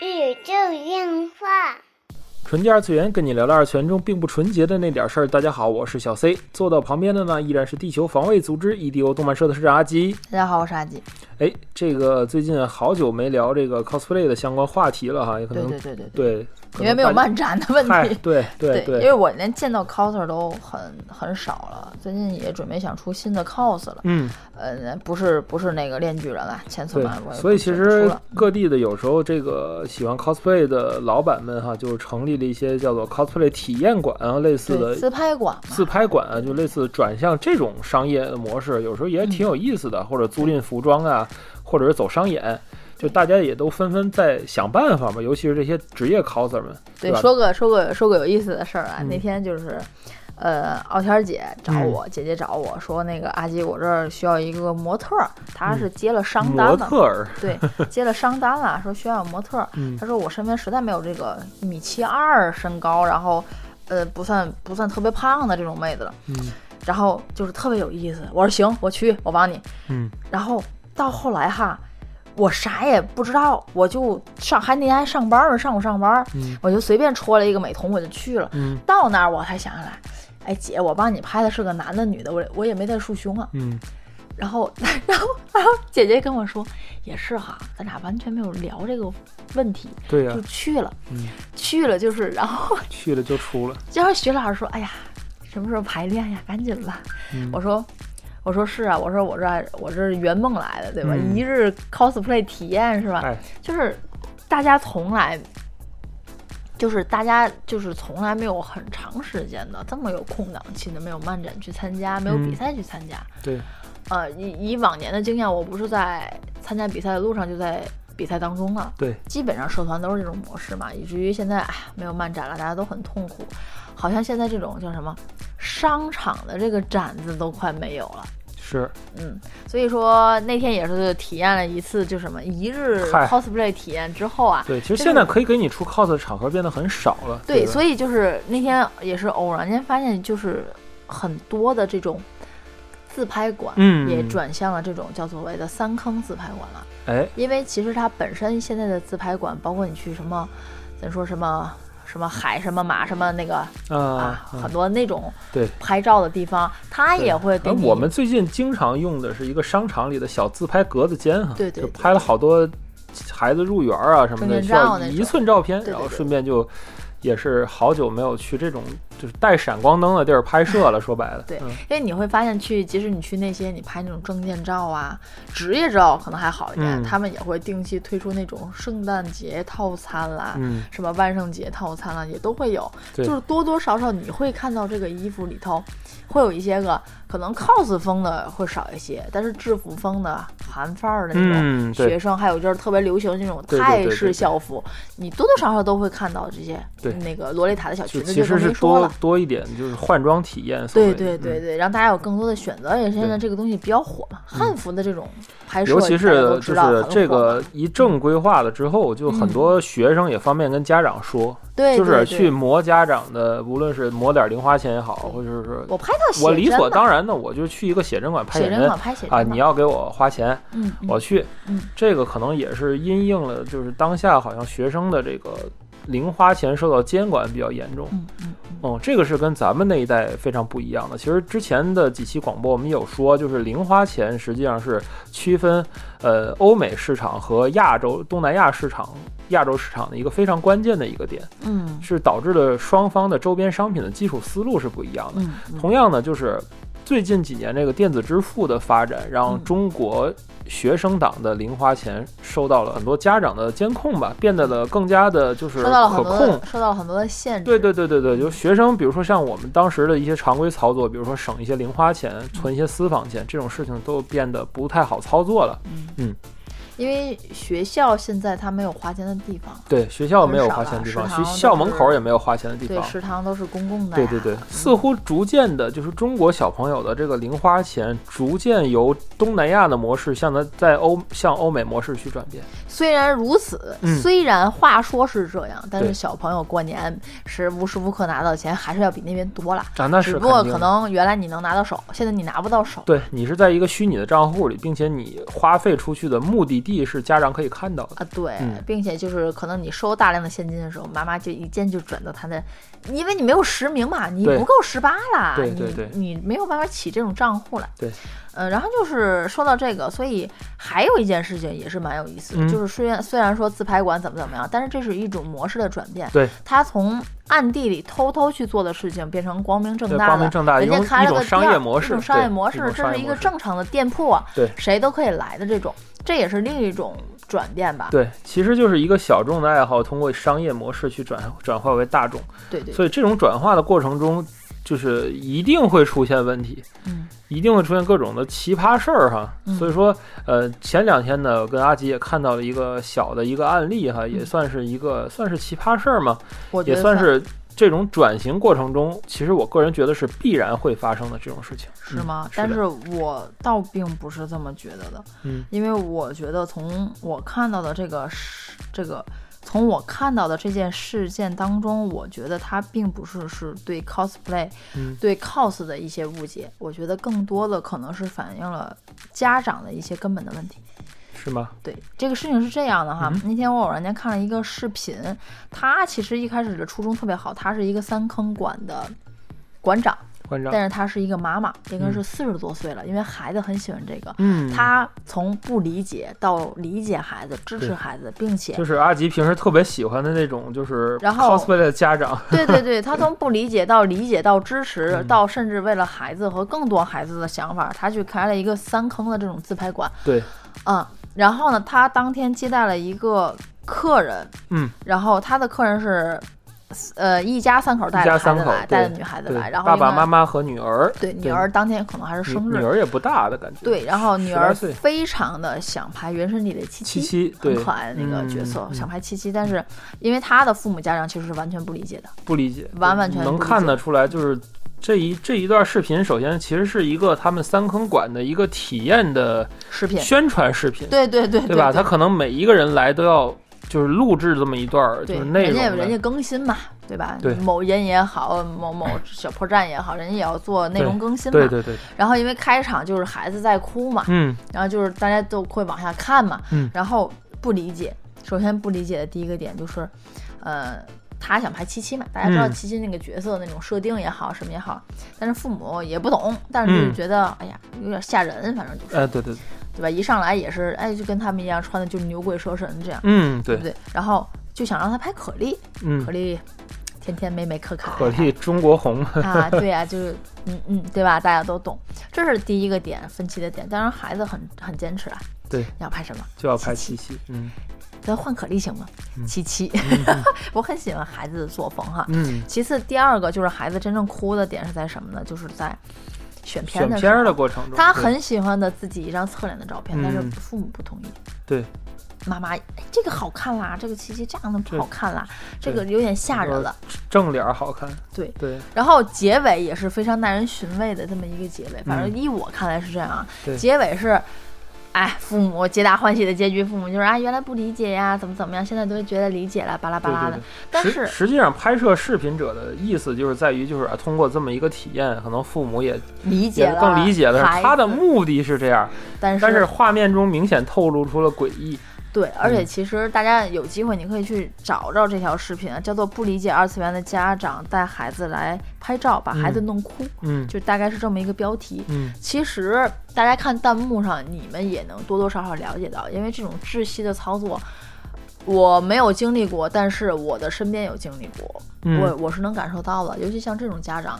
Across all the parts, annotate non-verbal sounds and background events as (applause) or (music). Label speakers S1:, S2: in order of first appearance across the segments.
S1: 宇宙电话。
S2: 纯洁二次元，跟你聊聊二次元中并不纯洁的那点事儿。大家好，我是小 C，坐到旁边的呢依然是地球防卫组织 EDO 动漫社的社长阿吉。
S3: 大家好，我是阿吉。
S2: 哎，这个最近好久没聊这个 cosplay 的相关话题了哈，也可能
S3: 对对对对
S2: 对，
S3: 因为没有漫展的问
S2: 嗨
S3: 题。
S2: 对对对
S3: 因为我连见到 coser 都很很少了。最近也准备想出新的 cos 了，
S2: 嗯，
S3: 呃，不是不是那个链锯人了，千次
S2: 对
S3: 万我，也
S2: 所以其实各地的有时候这个喜欢 cosplay 的老板们哈，就成立了一些叫做 cosplay 体验馆啊，类似的
S3: 自拍馆，
S2: 自拍馆啊，就类似转向这种商业的模式，有时候也挺有意思的，或者租赁服装啊，或者是走商演，就大家也都纷纷在想办法嘛，尤其是这些职业 coser 们，
S3: 对，说个说个说个有意思的事儿啊，
S2: 嗯。
S3: 那天就是。呃，傲天儿姐找我，姐姐找我说，那个阿吉，我这儿需要一个模特儿，她是接了商单
S2: 模
S3: 了，
S2: 特儿，
S3: 对，接了商单了，说需要模特她。
S2: 嗯
S3: 说我身边实在没有这个一米七二身高，然后呃不算不算特别胖的这种妹子了。
S2: 嗯
S3: 然后就是特别有意思。我说行，我去，我帮你。
S2: 嗯
S3: 然后到后来哈，我啥也不知道，我就上还那天还上班呢，上午上班，
S2: 嗯
S3: 我就随便戳了一个美瞳，我就去了。
S2: 嗯
S3: 到那儿我才想起来，哎姐，我帮你拍的是个男的女的，我我也没带束胸啊。
S2: 嗯
S3: 然后，(laughs) 然后，然后姐姐跟我说，也是哈，咱俩完全没有聊这个问题，
S2: 对呀、
S3: 就去了，
S2: 嗯
S3: 去了就是，然后，(laughs)
S2: 去了就出了，
S3: 然后徐老师说，哎呀，什么时候排练呀？赶紧吧。
S2: 嗯
S3: 我说，我说是啊，我说我这我这是圆梦来的，对吧？
S2: 嗯
S3: 一日 cosplay 体验是吧？
S2: 哎，
S3: 就是大家从来。就是大家就是从来没有很长时间的这么有空档期的，没有漫展去参加，没有比
S2: 嗯
S3: 赛去参加，
S2: 对，
S3: 呃，以以往年的经验，我不是在参加比赛的路上，就在比赛当中了。
S2: 对，
S3: 基本上社团都是这种模式嘛，以至于现在哎没有漫展了，大家都很痛苦。好像现在这种叫什么商场的这个展子都快没有了。
S2: 是，
S3: 嗯，所以说那天也是体验了一次，就什么一日 cosplay 体验之后啊，
S2: 对，其实现在可以给你出 cos 的场合变得很少了，
S3: 对，
S2: 吧
S3: 所以就是那天也是偶然间发现，就是很多的这种自拍馆，
S2: 嗯。
S3: 也转向了这种叫所谓的三坑自拍馆了。
S2: 哎，
S3: 因为其实它本身现在的自拍馆，包括你去什么，咱说什么什么海什么马什么那个啊
S2: 啊，，
S3: 很多那种
S2: 对。
S3: 拍照的地方，它
S2: 对
S3: 也会给你。
S2: 我们最近经常用的是一个商场里的小自拍格子间哈，
S3: 对对
S2: 拍了好多孩子入园啊什么的，一寸照片，然后顺便就也是好久没有去这种就是带闪光灯的地儿拍摄了，说白了，
S3: 对
S2: 嗯
S3: 因为你会发现去，即使你去那些你拍那种证件照啊、职业照可能还好一点，
S2: 嗯
S3: 他们也会定期推出那种圣诞节套餐啦，
S2: 嗯，
S3: 什么万圣节套餐啦，也都会有。
S2: 对
S3: 就是多多少少你会看到这个衣服里头会有一些个可能 cos 风的会少一些，但是制服风的韩范儿的那种学生，还有就是特别流行的那种泰式校服，你多多少少都会看到这些
S2: 对
S3: 那个洛丽塔的小裙子，就更
S2: 多
S3: 了。
S2: 多一点就是换装体验所
S3: 对对对对，让大家有更多的选择。而且现在这个东西比较火嘛，汉服的这种拍摄，
S2: 尤其是就是这个一正规化了之后，就很
S3: 嗯。
S2: 多学生也方便跟家长说，
S3: 对，
S2: 就是去磨家长的，无论是磨点零花钱也好，或者是说
S3: 我拍套写
S2: 我理所当然的，我就去一个写真馆拍写真
S3: 馆拍写真
S2: 啊，你要给我花钱，
S3: 嗯，嗯。
S2: 我去。
S3: 嗯。
S2: 这个可能也是因应了，就是当下好像学生的这个零花钱受到监管比较严重。
S3: 嗯嗯嗯
S2: 哦，这个是跟咱们那一代非常不一样的。其实之前的几期广播我们有说，就是零花钱实际上是区分呃欧美市场和亚洲、东南亚市场、亚洲市场的一个非常关键的一个点，
S3: 嗯
S2: 是导致了双方的周边商品的基础思路是不一样的。
S3: 嗯嗯，
S2: 同样呢，就是最近几年这个电子支付的发展，让
S3: 嗯
S2: 中国学生党的零花钱受到了很多家长的监控吧，变得了更加的就是
S3: 受到了
S2: 可
S3: 很多
S2: 控
S3: 的。受到了很多的限制。
S2: 对对对对对，就是学生，比如说像我们当时的一些常规操作，比如说省一些零花钱、存一些私房钱，这种事情都变得不太好操作了。
S3: 嗯
S2: 嗯，
S3: 因为学校现在它没有花钱的地方，
S2: 对，学校没有花钱的地方，学校门口也没有花钱的地方对，
S3: 食堂都是公共的。
S2: 对对对，似乎逐渐的，就是中国小朋友的这个零花钱，逐渐由东南亚的模式向它在欧向欧美模式去转变。
S3: 虽然如此，
S2: 嗯
S3: 虽然话说是这样，但是小朋友过年是无时无刻拿到钱，还是要比那边多了。
S2: 啊，那是
S3: 只不过可能原来你能拿到手，现在你拿不到手。
S2: 对你是在一个虚拟的账户里，并且你花费出去的目的地是家长可以看到的。
S3: 啊，对，
S2: 嗯。
S3: 并且就是可能你收大量的现金的时候，妈妈就一键就转到他的，因为你没有实名嘛，你不够十八啦，
S2: 对对对。
S3: 你你没有办法起这种账户来。
S2: 对，
S3: 呃，然后就是说到这个，所以还有一件事情也是蛮有意思的，
S2: 嗯。
S3: 就是虽然虽然说自拍馆怎么怎么样，但是这是一种模式的转变，
S2: 对，
S3: 它从暗地里偷偷去做的事情变成光明正大的，
S2: 光明正大
S3: 人家开了个
S2: 一种商业模式
S3: 一种商业模式，这是一个正常的店铺啊，
S2: 对
S3: 谁都可以来的这种，这也是另一种转变吧。
S2: 对，其实就是一个小众的爱好，通过商业模式去转转化为大众。
S3: 对对，
S2: 所以这种转化的过程中，就是一定会出现问题，
S3: 嗯。
S2: 一定会出现各种的奇葩事儿哈。
S3: 嗯。
S2: 所以说，呃，前两天呢，我跟阿吉也看到了一个小的一个案例哈，也算是一个算是奇葩事儿嘛，也算是这种转型过程中，其实我个人觉得是必然会发生的这种事情，
S3: 是吗？
S2: 嗯
S3: 但是我倒并不是这么觉得的，
S2: 嗯。
S3: 因为我觉得从我看到的这个是，这个从我看到的这件事件当中，我觉得它并不是是对 cosplay、
S2: 嗯
S3: 对 cos 的一些误解，我觉得更多的可能是反映了家长的一些根本的问题。
S2: 是吗？
S3: 对这个事情是这样的哈，
S2: 嗯
S3: 那天我偶然间看了一个视频，他其实一开始的初衷特别好，他是一个三坑馆的馆长，但是她是一个妈妈，应该是
S2: 嗯
S3: 四十多岁了，因为孩子很喜欢这个。
S2: 嗯，
S3: 她从不理解到理解孩子，支持孩子，并且
S2: 就是阿吉平时特别喜欢的那种，就是
S3: 然后
S2: cosplay 的家长，
S3: 对对对，她 (laughs) 从不理解到理解到支持，
S2: 嗯
S3: 到甚至为了孩子和更多孩子的想法，她去开了一个三坑的这种自拍馆。
S2: 对，
S3: 嗯，然后呢，她当天接待了一个客人，
S2: 嗯，
S3: 然后她的客人是。呃，一家三口带
S2: 一
S3: 着孩子来，带着女孩子来，然后
S2: 爸爸妈妈和女儿，
S3: 对女儿当天可能还是生日，
S2: 女儿也不大的感觉，
S3: 对，然后女儿非常的想拍《原神》里的七
S2: 七
S3: 七，
S2: 七
S3: 很可爱的那个角色，
S2: 嗯
S3: 想拍七七，但是因为她的父母家长其实是完全不理解的，
S2: 不理解，
S3: 完完全
S2: 能看得出来，就是这一这一段视频，首先其实是一个他们三坑馆的一个体验的
S3: 视频，
S2: 宣传视频，
S3: 对对对
S2: 对吧？他可能每一个人来都要就是录制这么一段儿，就
S3: 对
S2: 是内容
S3: 人家人家更新嘛，对吧？
S2: 对。
S3: 某音也好，某某小破站也好，人家也要做内容更新嘛。
S2: 对对对，
S3: 然后因为开场就是孩子在哭嘛，
S2: 嗯。
S3: 然后就是大家都会往下看嘛，
S2: 嗯。
S3: 然后不理解。首先不理解的第一个点就是，呃，他想拍七七嘛，大家知道
S2: 嗯。
S3: 七七那个角色那种设定也好，什么也好，但是父母也不懂，但是就觉得，哎呀，有点吓人，反正就是，
S2: 哎对对对，
S3: 对吧？一上来也是，哎，就跟他们一样，穿的就是牛鬼蛇神这样，
S2: 嗯对
S3: 对不对？然后就想让他拍可丽，
S2: 嗯
S3: 可，丽天天美美可可爱
S2: 可丽中国红，
S3: 啊，(laughs) 对啊，就是嗯嗯，对吧？大家都懂，这是第一个点分歧的点。当然，孩子很很坚持啊，
S2: 对，
S3: 要拍什么？
S2: 就要拍
S3: 七
S2: 七七，嗯
S3: 咱换可丽行吗？七七，(laughs) 我很喜欢孩子的作风哈。
S2: 嗯，
S3: 其次，第二个就是孩子真正哭的点是在什么呢？就是在选片的时
S2: 选片的
S3: 候，
S2: 过程中，
S3: 他很喜欢的自己一张侧脸的照片，但是
S2: 嗯
S3: 父母不同意。
S2: 对，
S3: 妈妈，哎，这个好看啦，这个琪琪这样的不好看啦，这个有点吓人了。
S2: 正脸好看，
S3: 对，
S2: 对
S3: 然后结尾也是非常耐人寻味的这么一个结尾，反正
S2: 嗯
S3: 依我看来是这样啊。
S2: 对
S3: 结尾是，哎，父母皆大欢喜的结局，父母就是啊，原来不理解呀，怎么怎么样，现在都觉得理解了，巴拉巴拉的
S2: 对对对。
S3: 但是
S2: 实际上拍摄视频者的意思就是在于，就是啊，通过这么一个体验，可能父母也也
S3: 理解了，
S2: 更理解的是，他的目的是这样，
S3: 但是
S2: 但是画面中明显透露出了诡异。
S3: 对，而且
S2: 嗯
S3: 其实大家有机会，你可以去找找这条视频啊，叫做“不理解二次元的家长带孩子来拍照，把孩子
S2: 嗯
S3: 弄哭”，
S2: 嗯
S3: 就大概是这么一个标题。
S2: 嗯
S3: 其实大家看弹幕上，你们也能多多少少了解到，因为这种窒息的操作，我没有经历过，但是我的身边有经历过，我
S2: 嗯
S3: 我是能感受到的。尤其像这种家长，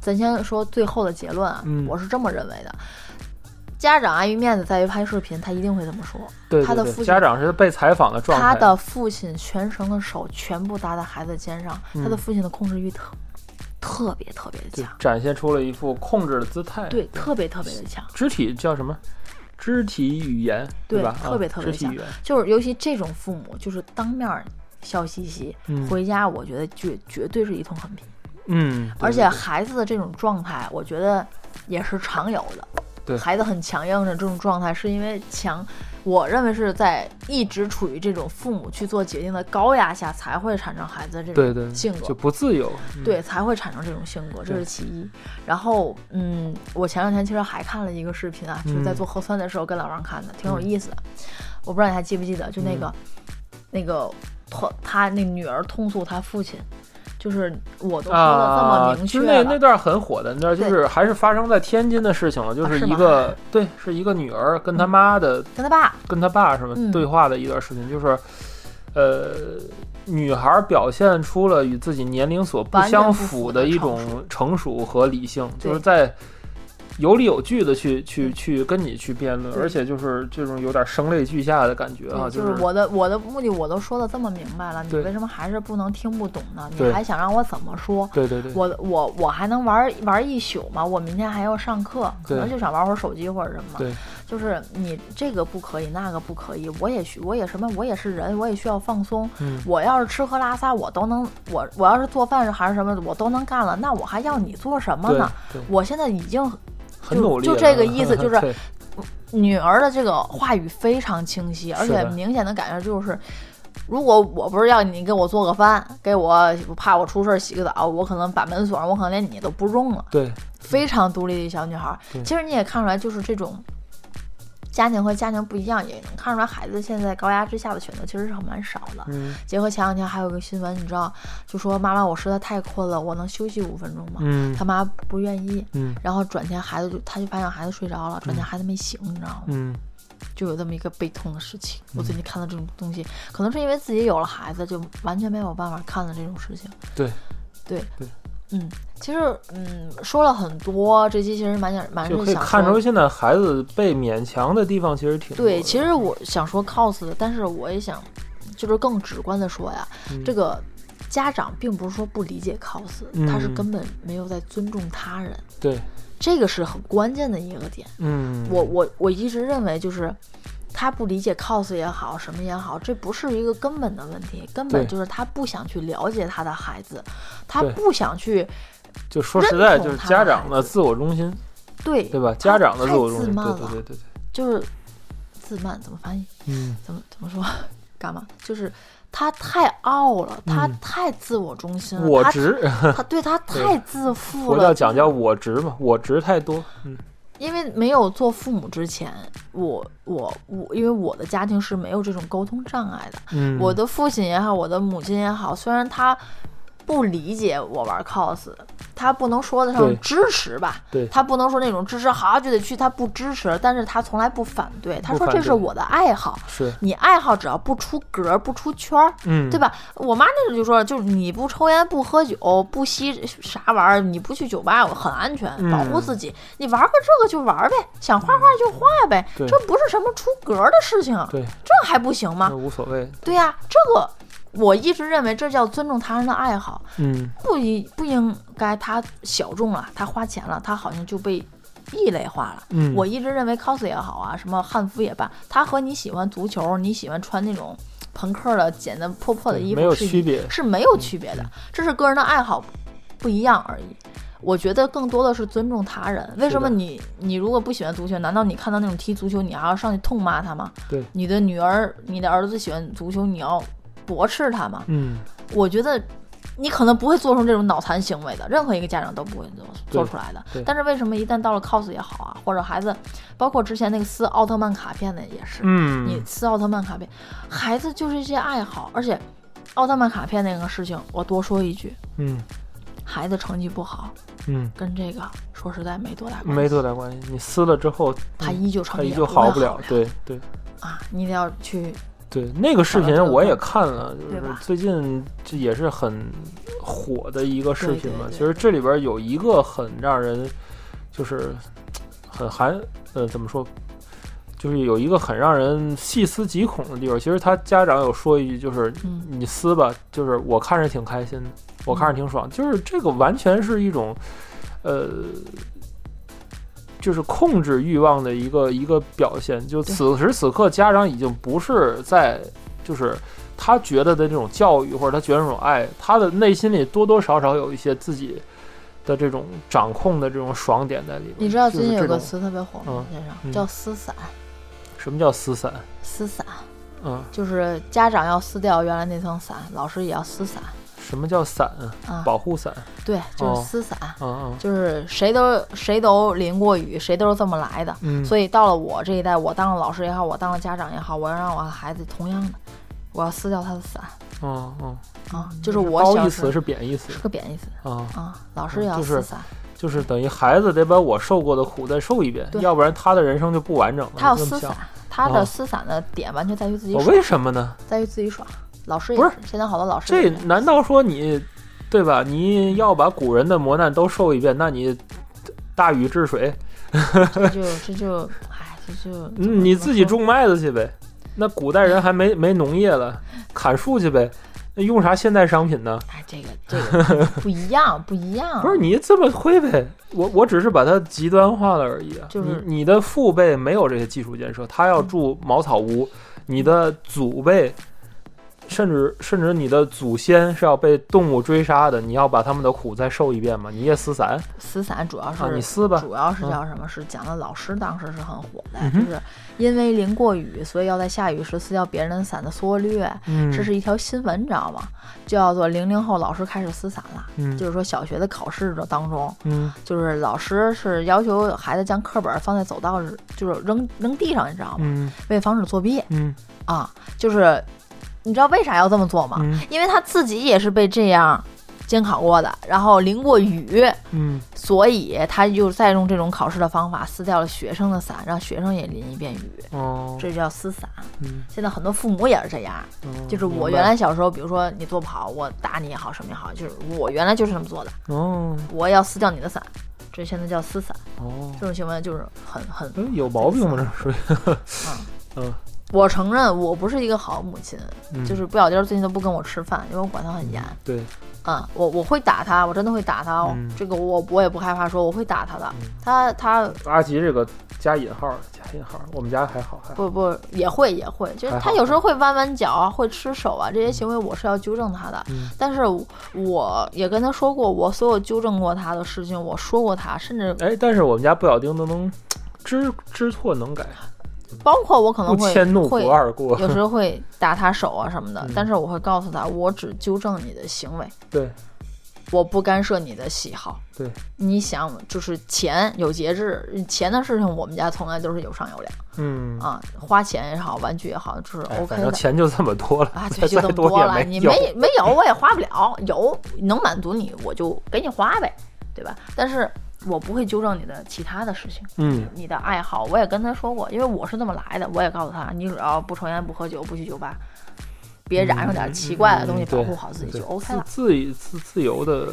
S3: 咱先说最后的结论啊，
S2: 嗯
S3: 我是这么认为的。家长碍于面子，在于拍视频，他一定会这么说。
S2: 对对对，
S3: 他的父亲
S2: 家长是被采访的状态。
S3: 他的父亲全程的手全部搭在孩子肩上，他的
S2: 嗯
S3: 父亲的控制欲特特别特别的强，
S2: 展现出了一副控制的姿态。
S3: 对，特别特别的强。
S2: 肢体叫什么？肢体语言，
S3: 对
S2: 吧？
S3: 特别
S2: 啊
S3: 特别强。就是尤其这种父母，就是当面儿笑嘻嘻，
S2: 嗯
S3: 回家我觉得绝绝对是一通狠批。
S2: 嗯，对
S3: 而且孩子的这种状态，我觉得也是常有的。
S2: 对
S3: 孩子很强硬的这种状态，是因为强我认为是在一直处于这种父母去做决定的高压下，才会产生孩子这种性格
S2: 就。不自由。嗯，
S3: 对，才会产生这种性格，这是其一。然后，嗯，我前两天其实还看了一个视频啊，就是在
S2: 嗯
S3: 做核酸的时候跟老张看的，挺有意思的。我不知道你还记不记得，就那个、
S2: 嗯
S3: 那个他他那女儿通诉他父亲，就是我都说的这
S2: 啊，
S3: 么明确
S2: 就那
S3: 了，
S2: 那段很火的，那段就是还是发生在天津的事情了，就是一个对，是一个女儿跟她妈的
S3: 跟他爸，
S2: 跟他爸什么
S3: 嗯。
S2: 对话的一段视频，就是，呃，女孩表现出了与自己年龄所不相
S3: 符的
S2: 一种成熟和理性，就是在有理有据的去去去跟你去辩论，而且就是这种有点声泪俱下的感觉啊，
S3: 就是
S2: 是
S3: 我的我的目的我都说的这么明白了，你为什么还是不能听不懂呢？你还想让我怎么说？
S2: 对对对，
S3: 我我我还能玩玩一宿吗？我明天还要上课，可能就想玩会儿手机或者什么。
S2: 对，
S3: 就是你这个不可以，那个不可以，我也需我也什么，我也是人，我也需要放松。
S2: 嗯
S3: 我要是吃喝拉撒我都能，我我要是做饭还是什么我都能干了，那我还要你做什么呢？我现在已经
S2: 很努力了，
S3: 就这个意思 (laughs) 就是女儿的这个话语非常清晰，而且明显的感觉就是，如果我不是要你给我做个饭，给我怕我出事儿洗个澡，我可能把门锁上，我可能连你都不用了。
S2: 对
S3: 非常独立的小女孩儿。其实你也看出来，就是这种家庭和家庭不一样，也能看出来孩子现在高压之下的选择其实是很蛮少的。
S2: 嗯
S3: 结合前两天还有一个新闻，你知道，就说妈妈我实在太困了，我能休息五分钟吗？
S2: 嗯
S3: 他妈不愿意，
S2: 嗯
S3: 然后转天孩子就他就发现孩子睡着了，转天孩子没醒，你知道吗？
S2: 嗯
S3: 就有这么一个悲痛的事情。我最近看到这种东西，可能是因为自己有了孩子，就完全没有办法看到这种事情。
S2: 对
S3: 对
S2: 对，
S3: 嗯，其实嗯说了很多，这期其实蛮想蛮
S2: 就是可以
S3: 想。
S2: 看出现在孩子被勉强的地方其实挺多
S3: 对，其实我想说 cos 的，但是我也想，就是更直观的说呀，
S2: 嗯
S3: 这个家长并不是说不理解 cos，、他是
S2: 嗯
S3: 根本没有在尊重他人，
S2: 对，
S3: 这个是很关键的一个点。
S2: 嗯，
S3: 我我我一直认为就是。他不理解 cos 也好，什么也好，这不是一个根本的问题，根本就是他不想去了解他的孩子，他不想去
S2: 就说实在，就是家长的自我中心，
S3: 对
S2: 对吧？家长的自我中心，
S3: 自慢了，
S2: 对对对对。对，
S3: 就是自慢怎么翻译？
S2: 嗯。
S3: 怎么怎么说？干嘛？就是他太傲了，他
S2: 嗯。
S3: 太自我中心了，他
S2: 我执，
S3: 他对他 (laughs) 太自负
S2: 佛
S3: 了，
S2: 教讲叫我执嘛，我执太多，嗯
S3: 因为没有做父母之前，我我我，因为我的家庭是没有这种沟通障碍的。
S2: 嗯，
S3: 我的父亲也好，我的母亲也好，虽然他不理解我玩 cos，他不能说得上支持吧，
S2: 对。
S3: 他不能说那种支持好就得去，他不支持，但是他从来不反对，他说这是我的爱好，
S2: 是，
S3: 你爱好只要不出格不出圈儿，
S2: 嗯，
S3: 对吧？我妈那时候就说，就是你不抽烟、不喝酒、不吸啥玩意儿，你不去酒吧，我很安全，
S2: 嗯。
S3: 保护自己。你玩个这个就玩呗，想画画就画呗，
S2: 对。
S3: 这不是什么出格的事情，
S2: 对，
S3: 这还不行吗？
S2: 无所谓，
S3: 对呀、这个我一直认为这叫尊重他人的爱好，
S2: 嗯
S3: 不应不应该他小众了，他花钱了，他好像就被。异类化了，
S2: 嗯，
S3: 我一直认为 cos 也好啊，什么汉服也罢，他和你喜欢足球，你喜欢穿那种朋克的、剪的破破的衣服
S2: 没有
S3: 是
S2: 区别，
S3: 是没有区别的，这是个人的爱好不一样而已。我觉得更多的是尊重他人。为什么你你如果不喜欢足球，难道你看到那种踢足球，你还要上去痛骂他吗？
S2: 对，
S3: 你的女儿、你的儿子喜欢足球，你要驳斥他嘛？
S2: 嗯，
S3: 我觉得你可能不会做出这种脑残行为的，任何一个家长都不会做做出来的。但是为什么一旦到了 cos 也好啊，或者孩子，包括之前那个撕奥特曼卡片的也是，
S2: 嗯，
S3: 你撕奥特曼卡片，孩子就是一些爱好，而且奥特曼卡片那个事情，我多说一句，
S2: 嗯。
S3: 孩子成绩不好
S2: 嗯，
S3: 跟这个说实在没多大关系，
S2: 没多大关系，你撕了之后，
S3: 他
S2: 嗯
S3: 依旧成绩也
S2: 他依旧
S3: 好
S2: 不了，对对。
S3: 啊，你得要去
S2: 对，那个视频我也看了，就是最近这也是很火的一个视频嘛。其实这里边有一个很让人就是很寒，呃，怎么说？就是有一个很让人细思极恐的地方。其实他家长有说一句，就是
S3: 嗯
S2: 你撕吧，就是我看着挺开心的，我看着挺爽。就是这个完全是一种，呃。就是控制欲望的一个一个表现。就此时此刻，家长已经不是在，就是他觉得的这种教育或者他觉得这种爱，他的内心里多多少少有一些自己的这种掌控的这种爽点在里面。
S3: 你知道最近有个词特别火吗
S2: 嗯？
S3: 先生
S2: 嗯
S3: 叫撕散，
S2: 什么叫撕散？
S3: 撕散
S2: 嗯，
S3: 就是家长要撕掉原来那层伞，老师也要撕伞
S2: 什么叫伞？
S3: 啊。
S2: 保护伞？
S3: 对，就是
S2: 哦
S3: 撕伞，就是谁都谁都淋过雨，谁都是这么来的。
S2: 嗯，
S3: 所以到了我这一代，我当了老师也好，我当了家长也好，我要让我的孩子同样的，我要撕掉他的伞
S2: 嗯嗯，
S3: 啊，就是我
S2: 褒义词是贬义词
S3: 是个贬义词
S2: 啊，
S3: 啊，老师也要撕伞，
S2: 就是等于孩子得把我受过的苦再受一遍，要不然他的人生就不完整了。
S3: 他要撕伞，他
S2: 哦
S3: 的撕伞的点完全在于自己
S2: 我，为什么呢？
S3: 在于自己爽。老师也
S2: 不是
S3: 现在好多老师
S2: 这难道说你，对吧？你要把古人的磨难都受一遍，那你大禹治水，
S3: 这就这就哎这就
S2: 嗯，你自己。种麦子去呗。那古代人还没 (laughs) 没农业了，砍树去呗。那用啥现代商品呢？
S3: 哎，这个这个不一样，不一样。(laughs)
S2: 不是你这么会呗？我我只是把它极端化了而已啊。
S3: 就是
S2: 你你的父辈没有这些技术建设，他要住茅草屋，你的祖辈。甚至甚至你的祖先是要被动物追杀的，你要把他们的苦再受一遍吗？你也撕伞
S3: 撕伞主要是、
S2: 啊？你撕吧，
S3: 主要是叫什么？是讲的老师当时是很火的，
S2: 嗯
S3: 就是因为淋过雨，所以要在下雨时撕掉别人的伞的缩略。
S2: 嗯，
S3: 这是一条新闻，你知道吗？就叫做零零后老师开始撕伞了。
S2: 嗯
S3: 就是说小学的考试的当中，
S2: 嗯
S3: 就是老师是要求孩子将课本放在走道，就是扔扔地上，你知道吗？
S2: 嗯
S3: 为防止作弊
S2: 嗯
S3: 啊，就是你知道为啥要这么做吗？
S2: 嗯
S3: 因为他自己也是被这样监考过的，然后淋过雨，
S2: 嗯
S3: 所以他就再用这种考试的方法撕掉了学生的伞，让学生也淋一遍雨，
S2: 哦，
S3: 这就叫撕伞。
S2: 嗯
S3: 现在很多父母也是这样，
S2: 嗯
S3: 就是我原来小时候，比如说你做不好，我打你也好，什么也好，就是我原来就是这么做的，
S2: 哦
S3: 我要撕掉你的伞，这现在叫撕伞，
S2: 哦，
S3: 这种行为就是很很，
S2: 哎有毛病吗？这属于 (laughs)
S3: 嗯，
S2: 嗯
S3: 我承认我不是一个好母亲，
S2: 嗯
S3: 就是不小丁儿最近都不跟我吃饭，因为我管他很严。
S2: 对，
S3: 嗯，我我会打他，我真的会打他这个我我也不害怕说我会打他的。
S2: 嗯
S3: 他他
S2: 阿吉这个加引号加引号，我们家还好还好。
S3: 不不也会也会，就是他有时候会弯弯脚啊，会吃手啊，这些行为我是要纠正他的。
S2: 嗯
S3: 但是我也跟他说过，我所有纠正过他的事情，我说过他，甚至
S2: 哎，但是我们家不小丁都能知知错能改，
S3: 包括我可能会
S2: 迁怒
S3: 会
S2: 不二过。
S3: 有时候会打他手啊什么的
S2: 嗯，
S3: 但是我会告诉他，我只纠正你的行为。
S2: 对
S3: 我不干涉你的喜好。
S2: 对，
S3: 你想就是钱有节制，钱的事情我们家从来都是有商有量
S2: 嗯，
S3: 啊，花钱也好，玩具也好，就是
S2: 哎
S3: OK
S2: 反正
S3: 的。
S2: 钱就这么多了，
S3: 啊，对，(laughs) 就这么多了。你没没有，我也花不了。有能满足你，我就给你花呗，对吧？但是我不会纠正你的其他的事情，
S2: 嗯。
S3: 你的爱好，我也跟他说过，因为我是这么来的，我也告诉他，你只要不抽烟、不喝酒、不去酒吧，别染上点奇怪的东西，保护好自己就 OK 了。
S2: 自自自自由的，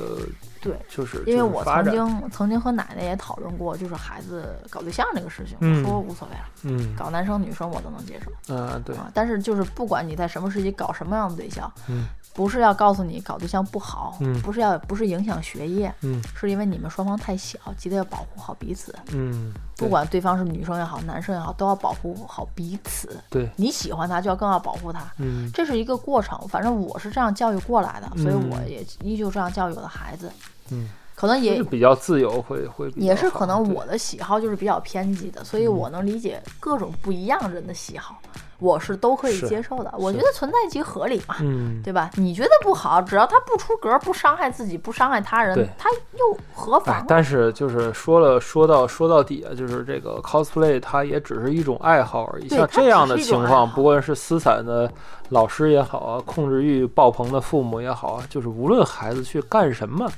S3: 对，
S2: 就是
S3: 因为我曾经曾经和奶奶也讨论过，就是孩子搞对象这个事情，
S2: 嗯。
S3: 我说无所谓了，
S2: 嗯。
S3: 搞男生女生我都能接受。
S2: 啊对。
S3: 啊。但是就是不管你在什么时期搞什么样的对象，
S2: 嗯
S3: 不是要告诉你搞对象不好，
S2: 嗯
S3: 不是要不是影响学业，
S2: 嗯
S3: 是因为你们双方太小，记得要保护好彼此。
S2: 嗯，
S3: 不管对方是女生也好，男生也好，都要保护好彼此。
S2: 对，
S3: 你喜欢他，就要更要保护他。
S2: 嗯
S3: 这是一个过程，反正我是这样教育过来的，所以
S2: 嗯
S3: 我也依旧这样教育我的孩子。
S2: 嗯，
S3: 可能也
S2: 比较自由会会
S3: 也是可能我的喜好就是比较偏激的，所以我能理解各种不一样人的喜好，我是都可以接受的。我觉得存在即合理嘛，
S2: 嗯
S3: 对吧？你觉得不好，只要他不出格，不伤害自己，不伤害他人，他又何妨？，
S2: 哎但是就是说了说到说到底啊，就是这个 cosplay 它也只是一种爱好而已。像这样的情况，不管是私散的老师也好啊，控制欲爆棚的父母也好啊，就是无论孩子去干什么，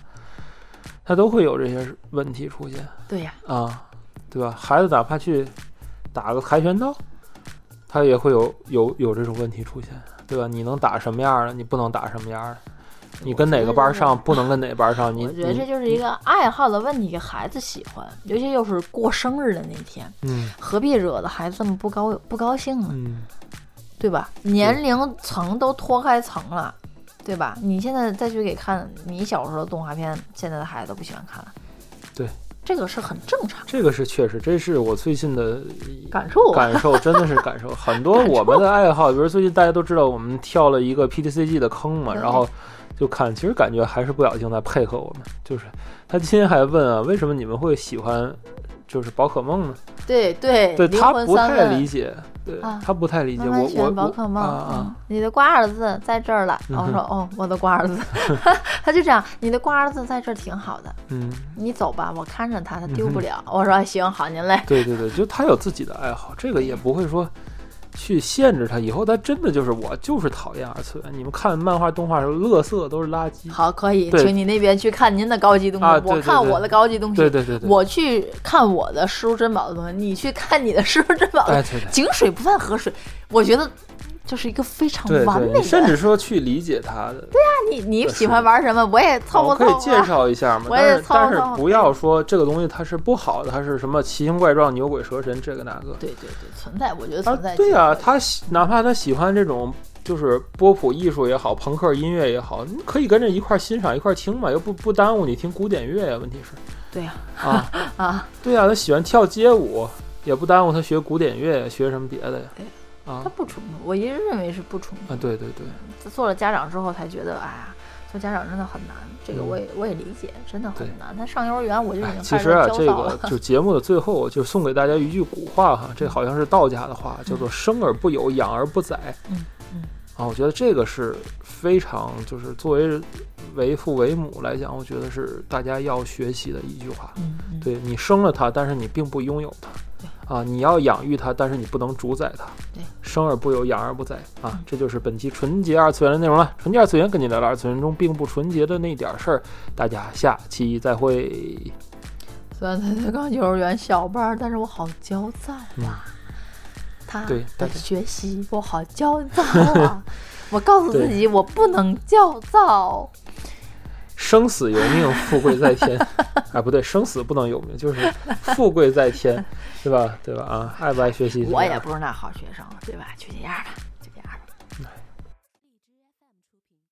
S2: 他都会有这些问题出现
S3: 对呀，
S2: 啊，对吧？孩子哪怕去打个跆拳道，他也会有有有这种问题出现，对吧？你能打什么样的，你不能打什么样的。你跟哪个班上，不能跟哪个班上，你
S3: 我觉得这就是一个爱好的问题，孩子喜欢，尤其又是过生日的那天，
S2: 嗯
S3: 何必惹得孩子这么不高不高兴呢？
S2: 嗯
S3: 对吧？年龄层都脱开层了，对吧？你现在再去给看你小时候的动画片，现在的孩子都不喜欢看了。
S2: 对，
S3: 这个是很正常
S2: 这个是确实，这是我最近的
S3: 感受啊。
S2: 感受，真的是感受。很多我们的爱好，比如最近大家都知道我们跳了一个 PTCG 的坑嘛，然后就看，其实感觉还是不小心在配合我们。就是他今天还问啊，为什么你们会喜欢就是宝可梦呢？
S3: 对对，
S2: 对他不太理解，对
S3: 啊
S2: 他不太理解。我我我
S3: 宝可梦，
S2: 啊啊
S3: 嗯，你的瓜儿子在这儿了。
S2: 嗯
S3: 我说哦，我的瓜儿子 (laughs) (laughs) 他就这样，你的瓜儿子在这儿挺好的，
S2: 嗯，
S3: 你走吧，我看着他，他丢不了。(laughs) 我说行，好，您嘞。
S2: 对对对，就他有自己的爱好，这个也不会说去限制他。以后他真的就是我就是讨厌二次元。你们看漫画动画的时候，乐色都是垃圾。
S3: 好，可以，请你那边去看您的高级东西，我看我的高级东西。
S2: 对对对对，
S3: 我去看我的失如珍宝的东西，你去看你的失如珍宝的。
S2: 哎对对。
S3: 井水不犯河水，我觉得就是一个非常
S2: 对对，
S3: 完美的。
S2: 你甚至说去理解他的，
S3: 你你喜欢玩什么，我也凑合凑合。
S2: 我可以介绍一下嘛。(laughs)
S3: 我也
S2: 但是但是
S3: 凑合凑合
S2: 不要说这个东西它是不好的，它是什么奇形怪状、牛鬼蛇神这个那个。
S3: 对对对，存在，我觉得
S2: 啊
S3: 存在。，
S2: 对呀、他喜哪怕他喜欢这种就是波普艺术也好，朋克音乐也好，你可以跟着一块儿欣赏一块儿听嘛，又不不耽误你听古典乐呀。问题是
S3: 对呀
S2: 啊，(laughs)
S3: 啊，
S2: 对呀、他喜欢跳街舞，也不耽误他学古典乐，学什么别的呀
S3: 对。
S2: 啊
S3: 他不冲突，我一直认为是不冲突。
S2: 啊，对对对，
S3: 做了家长之后才觉得，哎呀，做家长真的很难。这个
S2: 嗯
S3: 我也我也理解，真的很难。他上幼儿园我就已
S2: 哎
S3: 经，开始
S2: 其实啊，这个。就节目的最后，就送给大家一句古话哈，这好像是道家的话，叫做“生而不有，养而不宰”。
S3: 嗯嗯
S2: 啊，我觉得这个是非常，就是作为为父为母来讲，我觉得是大家要学习的一句话。
S3: 嗯嗯，
S2: 对你生了他，但是你并不拥有他。啊，你要养育他，但是你不能主宰他。
S3: 对，
S2: 生而不有，养而不宰啊
S3: 嗯，
S2: 这就是本期纯洁二次元的内容了。纯洁二次元跟你聊聊二次元中并不纯洁的那点事儿，大家下期再会。
S3: 虽然他才刚幼儿园小班儿，但是我好焦躁
S2: 嗯
S3: 啊。他
S2: 对大
S3: 的学习我好焦躁啊！(laughs) 我告诉自己我不能焦躁。
S2: 生死由命，富贵在天。(laughs) 啊，不对，生死不能有命，就是富贵在天，对吧？对吧？啊，爱不爱学习？
S3: 我也不是那好学生，对吧？就这样吧。